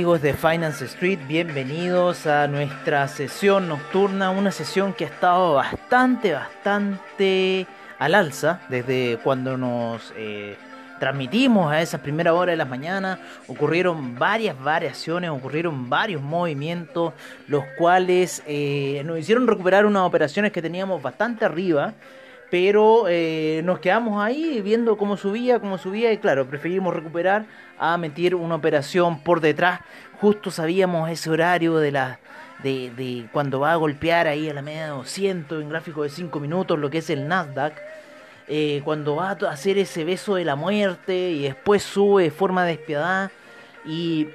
Amigos de Finance Street, bienvenidos a nuestra sesión nocturna, una sesión que ha estado bastante, bastante al alza desde cuando nos eh, transmitimos a esa primera hora de la mañana. Ocurrieron varias variaciones, ocurrieron varios movimientos, los cuales eh, nos hicieron recuperar unas operaciones que teníamos bastante arriba pero eh, nos quedamos ahí viendo cómo subía, cómo subía y claro, preferimos recuperar a meter una operación por detrás. Justo sabíamos ese horario de la de, de cuando va a golpear ahí a la media de 200 en gráfico de 5 minutos, lo que es el Nasdaq. Eh, cuando va a hacer ese beso de la muerte y después sube de forma despiadada. Y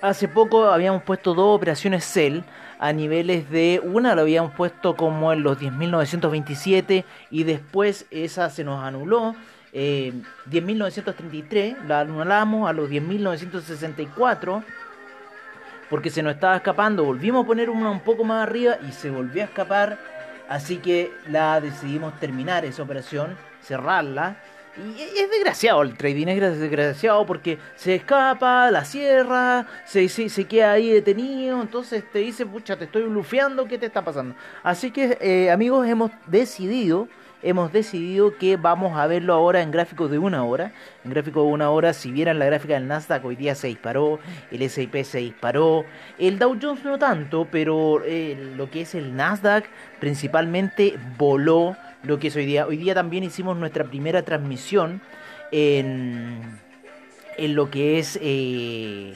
hace poco habíamos puesto dos operaciones Cell a niveles de una lo habíamos puesto como en los 10.927 y después esa se nos anuló. Eh, 10.933 la anulamos a los 10.964 porque se nos estaba escapando. Volvimos a poner una un poco más arriba y se volvió a escapar. Así que la decidimos terminar esa operación, cerrarla y es desgraciado el trading, es desgraciado porque se escapa, la cierra, se, se, queda ahí detenido, entonces te dice, pucha, te estoy blufeando, ¿qué te está pasando? Así que, eh, amigos, hemos decidido, hemos decidido que vamos a verlo ahora en gráficos de una hora. En gráfico de una hora, si vieran la gráfica del Nasdaq, hoy día se disparó, el S&P se disparó, el Dow Jones no tanto, pero eh, lo que es el Nasdaq principalmente voló lo que es hoy día. Hoy día también hicimos nuestra primera transmisión en, en lo que es eh,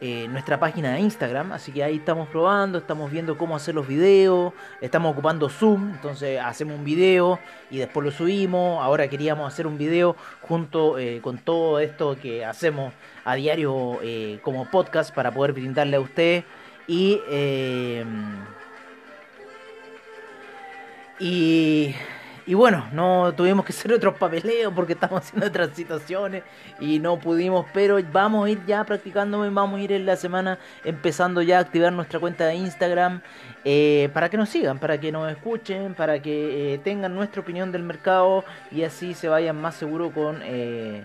eh, nuestra página de Instagram, así que ahí estamos probando, estamos viendo cómo hacer los videos, estamos ocupando Zoom, entonces hacemos un video y después lo subimos, ahora queríamos hacer un video junto eh, con todo esto que hacemos a diario como podcast para poder brindarle a usted. Y y, y bueno, no tuvimos que hacer otros papeleos porque estamos haciendo otras situaciones y no pudimos, pero vamos a ir ya practicando, vamos a ir en la semana empezando ya a activar nuestra cuenta de Instagram eh, para que nos sigan, para que nos escuchen, para que eh, tengan nuestra opinión del mercado y así se vayan más seguros con eh,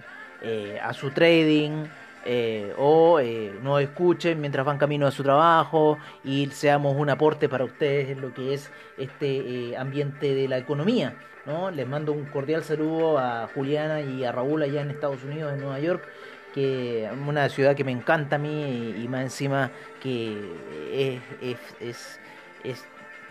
a su trading. Eh, o eh, nos escuchen mientras van camino a su trabajo y seamos un aporte para ustedes en lo que es este eh, ambiente de la economía. ¿no? Les mando un cordial saludo a Juliana y a Raúl allá en Estados Unidos, en Nueva York, que es una ciudad que me encanta a mí y, más encima que es,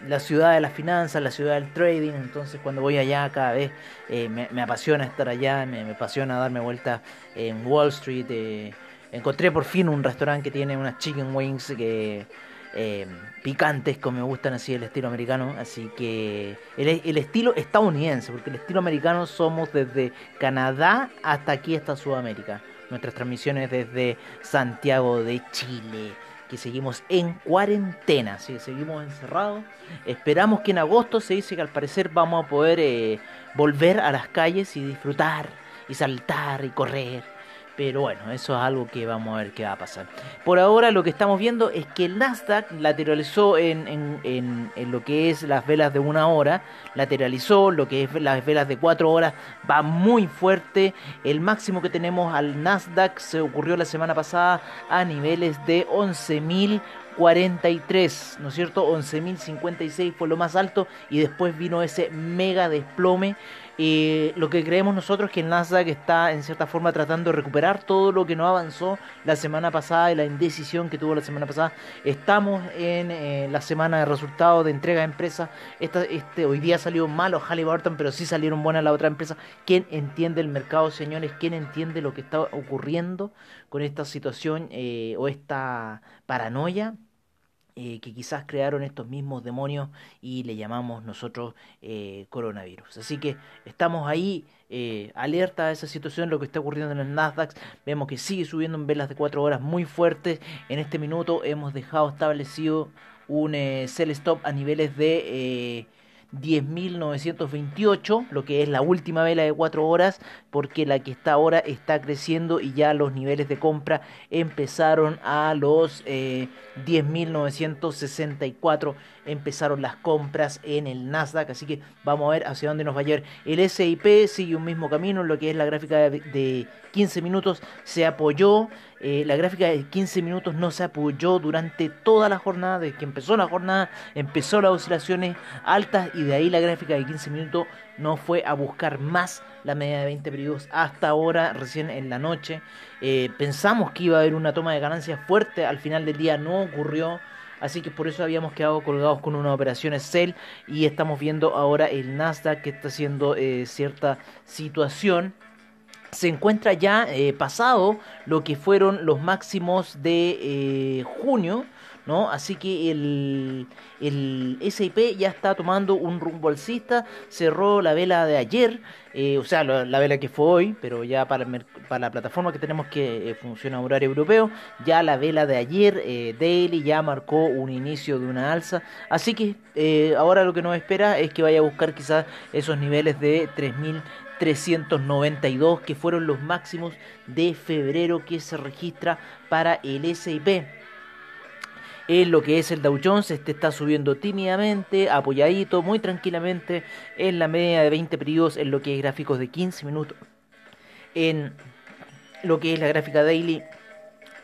la ciudad de las finanzas, la ciudad del trading, entonces cuando voy allá cada vez me, apasiona estar allá, me, me apasiona darme vuelta en Wall Street encontré por fin un restaurante que tiene unas chicken wings que eh, picantes como me gustan así el estilo americano así que el, el, estilo estadounidense porque el estilo americano somos desde Canadá hasta aquí hasta Sudamérica. Nuestras transmisiones desde Santiago de Chile que seguimos en cuarentena, ¿sí? seguimos encerrados. Esperamos que en agosto se dice que al parecer vamos a poder eh, volver a las calles y disfrutar y saltar y correr pero bueno, eso es algo que vamos a ver qué va a pasar. Por ahora lo que estamos viendo es que el Nasdaq lateralizó en, en, en, lo que es las velas de una hora, lateralizó lo que es las velas de cuatro horas, va muy fuerte. El máximo que tenemos al Nasdaq se ocurrió la semana pasada a niveles de 11.043, ¿no es cierto? 11.056 fue lo más alto y después vino ese mega desplome y lo que creemos nosotros es que el Nasdaq está en cierta forma tratando de recuperar todo lo que no avanzó la semana pasada y la indecisión que tuvo la semana pasada. Estamos en eh, la semana de resultados de entrega de empresas. este, hoy día salió malo Halliburton, pero sí salieron buenas la otra empresa. ¿Quién entiende el mercado, señores? ¿Quién entiende lo que está ocurriendo con esta situación eh, o esta paranoia? Eh, que quizás crearon estos mismos demonios y le llamamos nosotros eh, coronavirus. Así que estamos ahí eh, alerta a esa situación, lo que está ocurriendo en el Nasdaq. Vemos que sigue subiendo en velas de 4 horas muy fuertes. En este minuto hemos dejado establecido un sell stop a niveles de 10.928, lo que es la última vela de 4 horas, porque la que está ahora está creciendo y ya los niveles de compra empezaron a los 10.964, eh, empezaron las compras en el Nasdaq, así que vamos a ver hacia dónde nos va a llevar. El SIP sigue un mismo camino, lo que es la gráfica de 15 minutos se apoyó. Eh, la gráfica de 15 minutos no se apoyó durante toda la jornada, desde que empezó la jornada, empezó las oscilaciones altas y de ahí la gráfica de 15 minutos no fue a buscar más la media de 20 periodos hasta ahora, recién en la noche. Eh, pensamos que iba a haber una toma de ganancias fuerte, al final del día no ocurrió. Así que por eso habíamos quedado colgados con una operación sell y estamos viendo ahora el Nasdaq que está haciendo eh, cierta situación. Se encuentra ya eh, pasado lo que fueron los máximos de eh, junio, Así que el, el SIP ya está tomando un rumbo alcista, cerró la vela de ayer, eh, o sea, la, vela que fue hoy, pero ya para, para la plataforma que tenemos que funciona a horario europeo, ya la vela de ayer, Daily, ya marcó un inicio de una alza, así que ahora lo que nos espera es que vaya a buscar quizás esos niveles de 3000 392 que fueron los máximos de febrero que se registra para el SIP. En lo que es el Dow Jones, este está subiendo tímidamente, apoyadito, muy tranquilamente en la media de 20 periodos, en lo que es gráficos de 15 minutos. En lo que es la gráfica daily,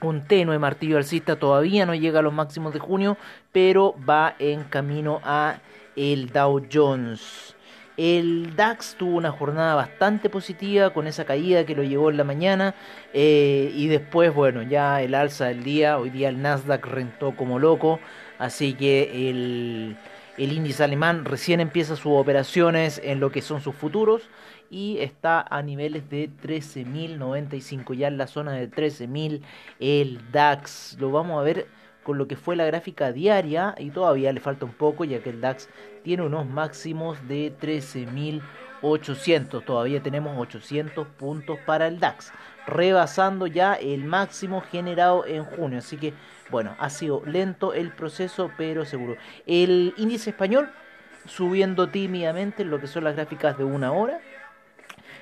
un tenue martillo alcista todavía no llega a los máximos de junio, pero va en camino a el Dow Jones. El DAX tuvo una jornada bastante positiva con esa caída que lo llevó en la mañana eh, y después, bueno, ya el alza del día, hoy día el Nasdaq rentó como loco, así que el, el índice alemán recién empieza sus operaciones en lo que son sus futuros y está a niveles de 13.095, ya en la zona de 13.000 el DAX, lo vamos a ver con lo que fue la gráfica diaria y todavía le falta un poco ya que el DAX tiene unos máximos de 13.800. Todavía tenemos 800 puntos para el DAX, rebasando ya el máximo generado en junio. Así que bueno, ha sido lento el proceso, pero seguro. El índice español subiendo tímidamente en lo que son las gráficas de una hora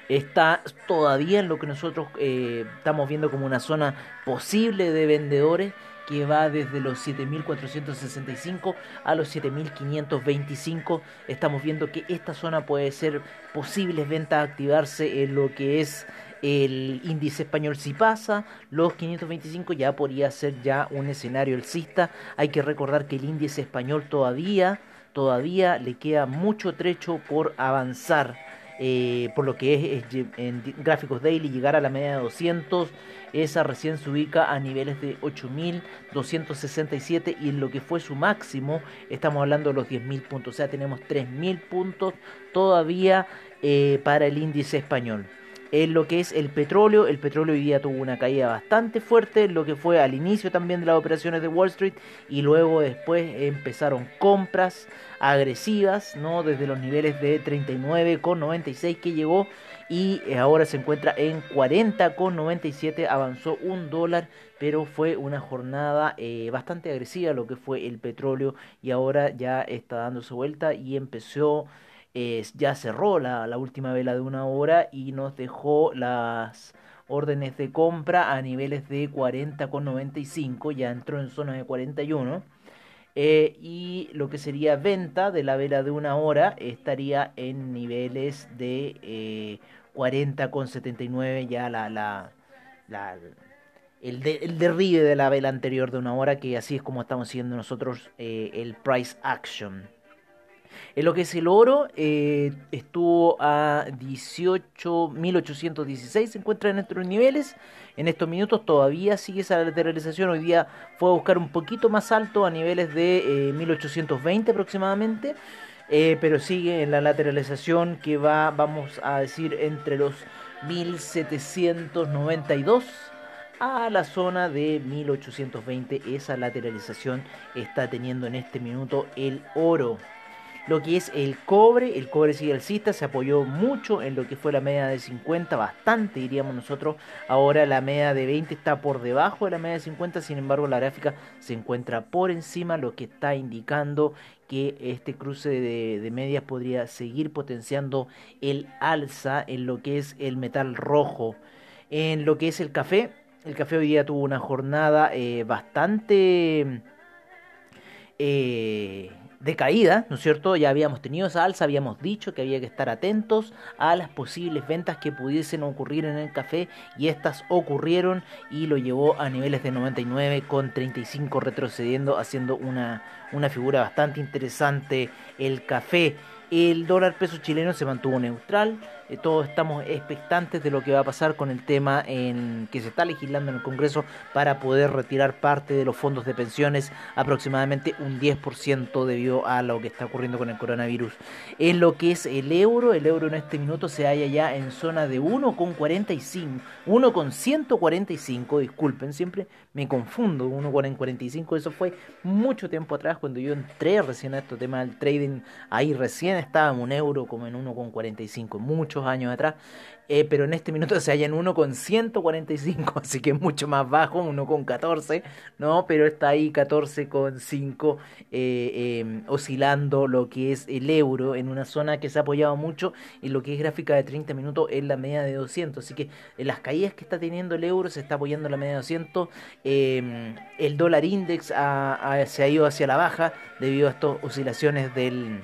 está todavía en lo que nosotros eh, estamos viendo como una zona posible de vendedores que va desde los 7.465 a los 7.525. Estamos viendo que esta zona puede ser posibles ventas activarse en lo que es el índice español. Si pasa los 525 ya podría ser ya un escenario alcista. Hay que recordar que el índice español todavía todavía le queda mucho trecho por avanzar eh, por lo que es, en gráficos daily llegar a la media de 200 esa recién se ubica a niveles de 8.267 y en lo que fue su máximo estamos hablando de los 10.000 puntos, o sea tenemos 3.000 puntos todavía eh, para el índice español en lo que es el petróleo. El petróleo hoy día tuvo una caída bastante fuerte, lo que fue al inicio también de las operaciones de Wall Street y luego después empezaron compras agresivas, ¿no? Desde los niveles de 39,96 que llegó y eh, ahora se encuentra en 40,97, avanzó un dólar, pero fue una jornada eh, bastante agresiva lo que fue el petróleo y ahora ya está dando su vuelta y empezó ya cerró la, la, última vela de una hora y nos dejó las órdenes de compra a niveles de 40,95, ya entró en zona de 41. Eh, y lo que sería venta de la vela de una hora estaría en niveles de eh, 40,79 ya la, la, la el, el, derribe de la vela anterior de una hora que así es como estamos siguiendo nosotros eh, el price action en lo que es el oro, eh, estuvo a 18.816, se encuentra en estos niveles. En estos minutos todavía sigue esa lateralización. Hoy día fue a buscar un poquito más alto a niveles de 1820 eh, aproximadamente. Eh, pero sigue en la lateralización que va, vamos a decir, entre los 1792 a la zona de 1820. Esa lateralización está teniendo en este minuto el oro lo que es el cobre. El cobre sigue alcista, se apoyó mucho en lo que fue la media de 50, bastante diríamos nosotros. Ahora la media de 20 está por debajo de la media de 50, sin embargo la gráfica se encuentra por encima, lo que está indicando que este cruce de, medias podría seguir potenciando el alza en lo que es el metal rojo. En lo que es el café, el café hoy día tuvo una jornada eh, bastante... Eh, de caída, ¿no es cierto? Ya habíamos tenido esa alza, habíamos dicho que había que estar atentos a las posibles ventas que pudiesen ocurrir en el café y estas ocurrieron y lo llevó a niveles de 99 con 35 retrocediendo, haciendo una, una figura bastante interesante el café. El dólar peso chileno se mantuvo neutral. Eh, todos estamos expectantes de lo que va a pasar con el tema en que se está legislando en el Congreso para poder retirar parte de los fondos de pensiones, aproximadamente un 10% debido a lo que está ocurriendo con el coronavirus. En lo que es el euro, el euro en este minuto se halla ya en zona de 1,45, 1,145, disculpen, siempre me confundo, 1,45, eso fue mucho tiempo atrás cuando yo entré recién a este tema del trading, ahí recién estaba un euro como en 1,45, años atrás, eh, pero en este minuto se halla en 1,145, así que mucho más bajo, 1,14, ¿no? Pero está ahí 14,5 eh, em, oscilando lo que es el euro en una zona que se ha apoyado mucho en lo que es gráfica de 30 minutos en la media de 200, así que las caídas que está teniendo el euro se está apoyando en la media de 200, em, el dólar index se ha ido hacia la baja debido a estas oscilaciones del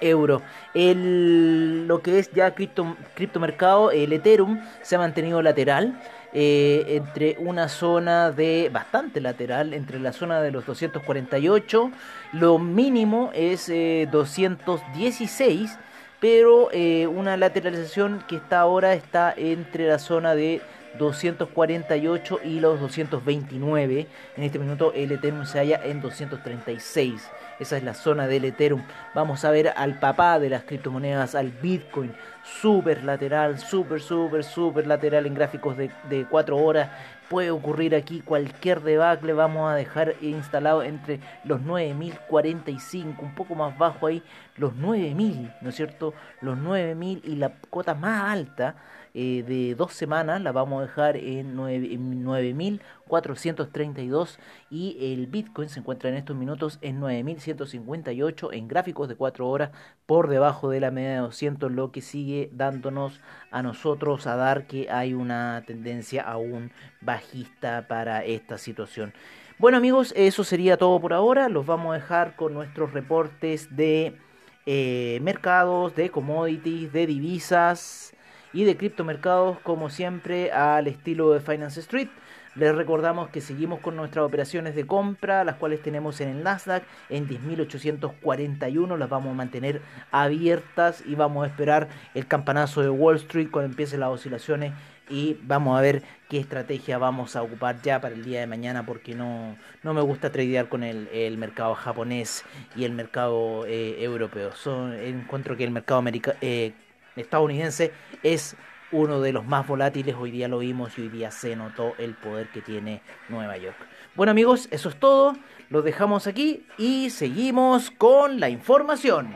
euro. El, lo que es ya cripto, criptomercado, el Ethereum se ha mantenido lateral. Eh, entre una zona de bastante lateral, entre la zona de los 248, lo mínimo es 216, eh, pero eh, una lateralización que está ahora está entre la zona de 248 y los 229. En este minuto el Ethereum se halla en 236. Esa es la zona del Ethereum. Vamos a ver al papá de las criptomonedas, al Bitcoin. Super lateral, super, super, super lateral en gráficos de, de 4 horas. Puede ocurrir aquí cualquier debacle. Vamos a dejar instalado entre los 9045, un poco más bajo ahí, los 9000, ¿no es cierto? Los 9000 y la cota más alta eh, de dos semanas la vamos a dejar en 9.432 y el Bitcoin se encuentra en estos minutos en 9.158 en gráficos de 4 horas por debajo de la media de 200 lo que sigue dándonos a nosotros a dar que hay una tendencia aún bajista para esta situación. Bueno amigos, eso sería todo por ahora. Los vamos a dejar con nuestros reportes de eh, mercados, de commodities, de divisas y de criptomercados como siempre al estilo de Finance Street. Les recordamos que seguimos con nuestras operaciones de compra, las cuales tenemos en el Nasdaq en 10.841. Las vamos a mantener abiertas y vamos a esperar el campanazo de Wall Street cuando empiecen las oscilaciones y vamos a ver qué estrategia vamos a ocupar ya para el día de mañana porque no, no me gusta tradear con el, mercado japonés y el mercado eh, europeo. Son, encuentro que el mercado americano... Eh, estadounidense es uno de los más volátiles. Hoy día lo vimos y hoy día se notó el poder que tiene Nueva York. Bueno amigos, eso es todo. Lo dejamos aquí y seguimos con la información.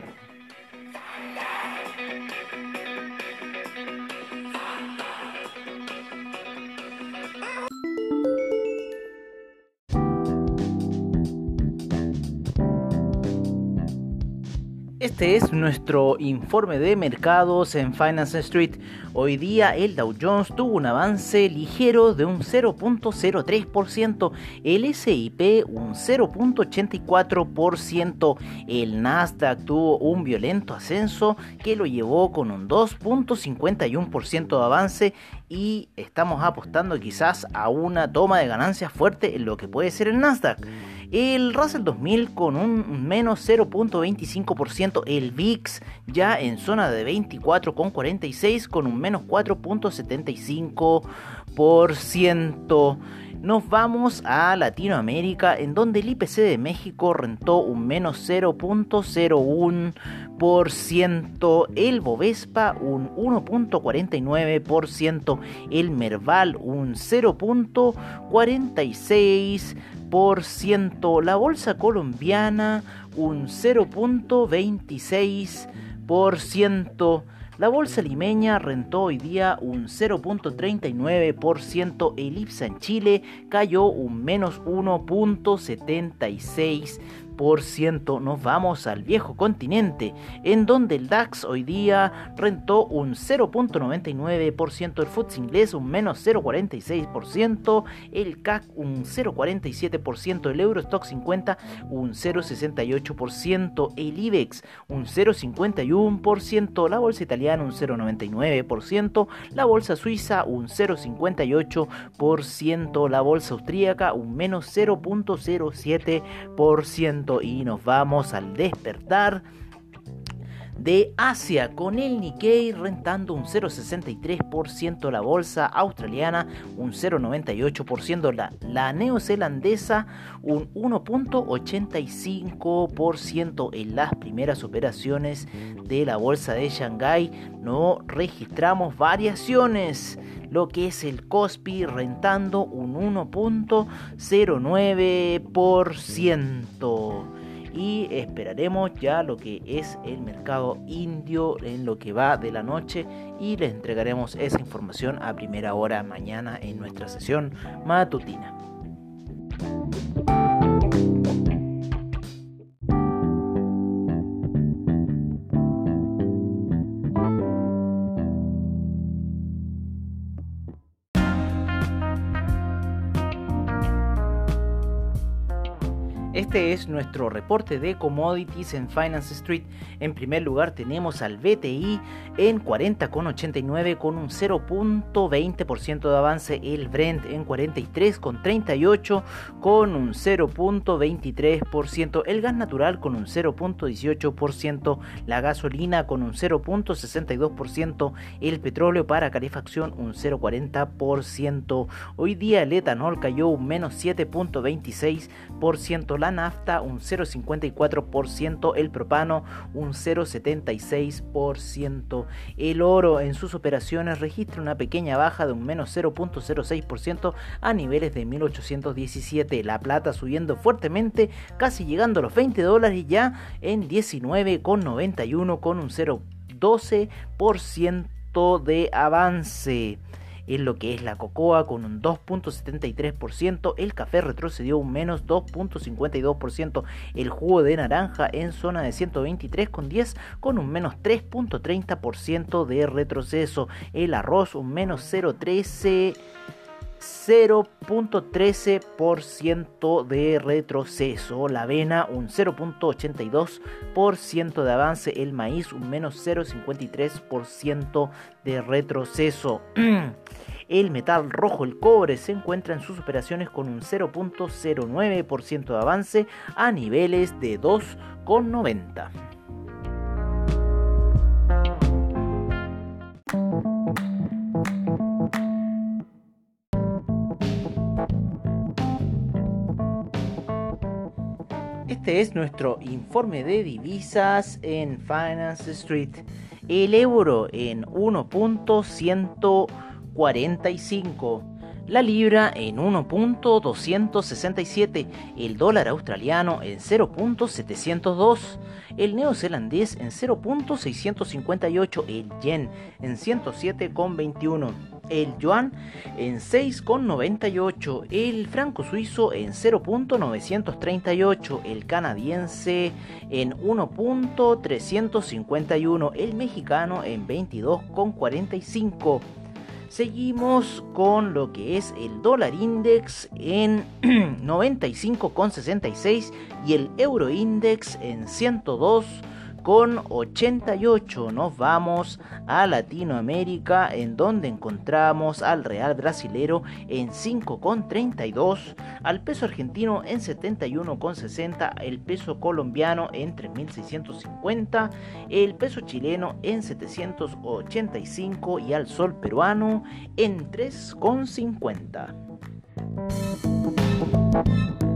Este es nuestro informe de mercados en Finance Street. Hoy día el Dow Jones tuvo un avance ligero de un 0.03%, el SIP un 0.84%, el Nasdaq tuvo un violento ascenso que lo llevó con un 2.51% de avance y estamos apostando quizás a una toma de ganancias fuerte en lo que puede ser el Nasdaq. El Russell 2000 con un menos 0.25%. El VIX ya en zona de 24,46 con un menos 4.75%. Nos vamos a Latinoamérica, en donde el IPC de México rentó un menos 0.01%, el Bovespa un 1.49%, el Merval un 0.46%, la bolsa colombiana un 0.26%, la bolsa limeña rentó hoy día un 0.39%, el IPSA en Chile cayó un menos 1.76%, nos vamos al viejo continente, en donde el DAX hoy día rentó un 0.99%, el FTSE inglés un menos 0.46%, el CAC un 0.47%, el Eurostock 50 un 0.68%, el IBEX un 0.51%, la bolsa italiana un 0.99%, la bolsa suiza un 0.58%, la bolsa austríaca un menos 0.07% y nos vamos al despertar de Asia con el Nikkei rentando un 0,63% la bolsa australiana, un 0,98% la, la neozelandesa, un 1,85% en las primeras operaciones de la bolsa de Shanghái. No registramos variaciones lo que es el Cospi rentando un 1.09% y esperaremos ya lo que es el mercado indio en lo que va de la noche y les entregaremos esa información a primera hora mañana en nuestra sesión matutina. Este es nuestro reporte de commodities en Finance Street. En primer lugar tenemos al BTI en 40,89 con un 0.20% de avance. El Brent en 43,38 con un 0.23%. El gas natural con un 0.18%. La gasolina con un 0.62%. El petróleo para calefacción un 0.40%. Hoy día el etanol cayó un menos 7.26%. La nafta un 0,54%, el propano un 0,76%. El oro en sus operaciones registra una pequeña baja de un menos 0,06% a niveles de 1817. La plata subiendo fuertemente, casi llegando a los 20 dólares ya en 19,91 con un 0,12% de avance en lo que es la cocoa con un 2.73%, el café retrocedió un menos 2.52%, el jugo de naranja en zona de 123,10 con un menos 3.30% de retroceso, el arroz un menos 0.13 0.13% de retroceso, la avena un 0.82% de avance, el maíz un menos 0.53% de retroceso. El metal rojo, el cobre, se encuentra en sus operaciones con un 0.09% de avance a niveles de 2,90. Este es nuestro informe de divisas en Finance Street. El euro en 1.145. La libra en 1.267, el dólar australiano en 0.702, el neozelandés en 0.658, el yen en 107,21 el yuan en 6,98, el franco suizo en 0.938, el canadiense en 1.351, el mexicano en 22,45. Seguimos con lo que es el dólar index en 95,66 y el euro index en 102 con 88. Nos vamos a Latinoamérica en donde encontramos al real brasilero en 5,32, al peso argentino en 71,60, el peso colombiano en 3.650, el peso chileno en 785 y al sol peruano en 3,50.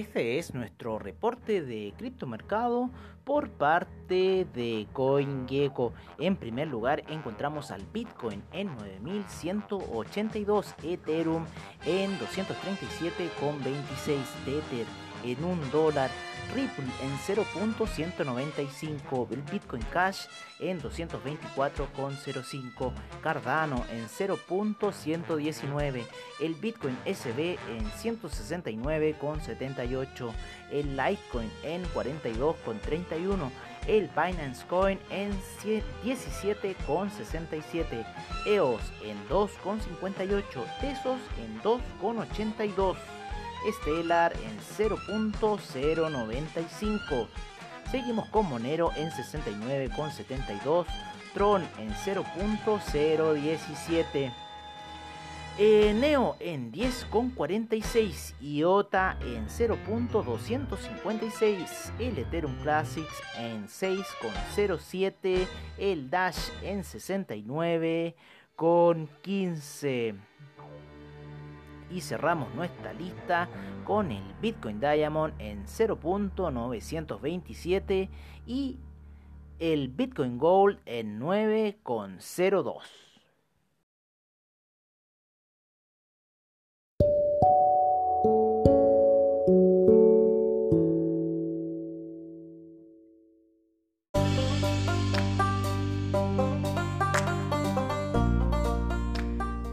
Este es nuestro reporte de criptomercado por parte de CoinGecko. En primer lugar encontramos al Bitcoin en 9182, Ethereum en 237,26 Tether en un dólar, Ripple en 0.195, el Bitcoin Cash en 224,05, Cardano en 0.119, el Bitcoin SB en 169,78, el Litecoin en 42,31, el Binance Coin en 17,67, EOS en 2,58, Tesos en 2,82. Stellar en 0.095. Seguimos con Monero en 69.72. Tron en 0.017. Eh, Neo en 10,46 IOTA en 0.256, el Ethereum Classics en 6,07, el Dash en 69,15 y cerramos nuestra lista con el Bitcoin Diamond en 0.927 y el Bitcoin Gold en 9.02.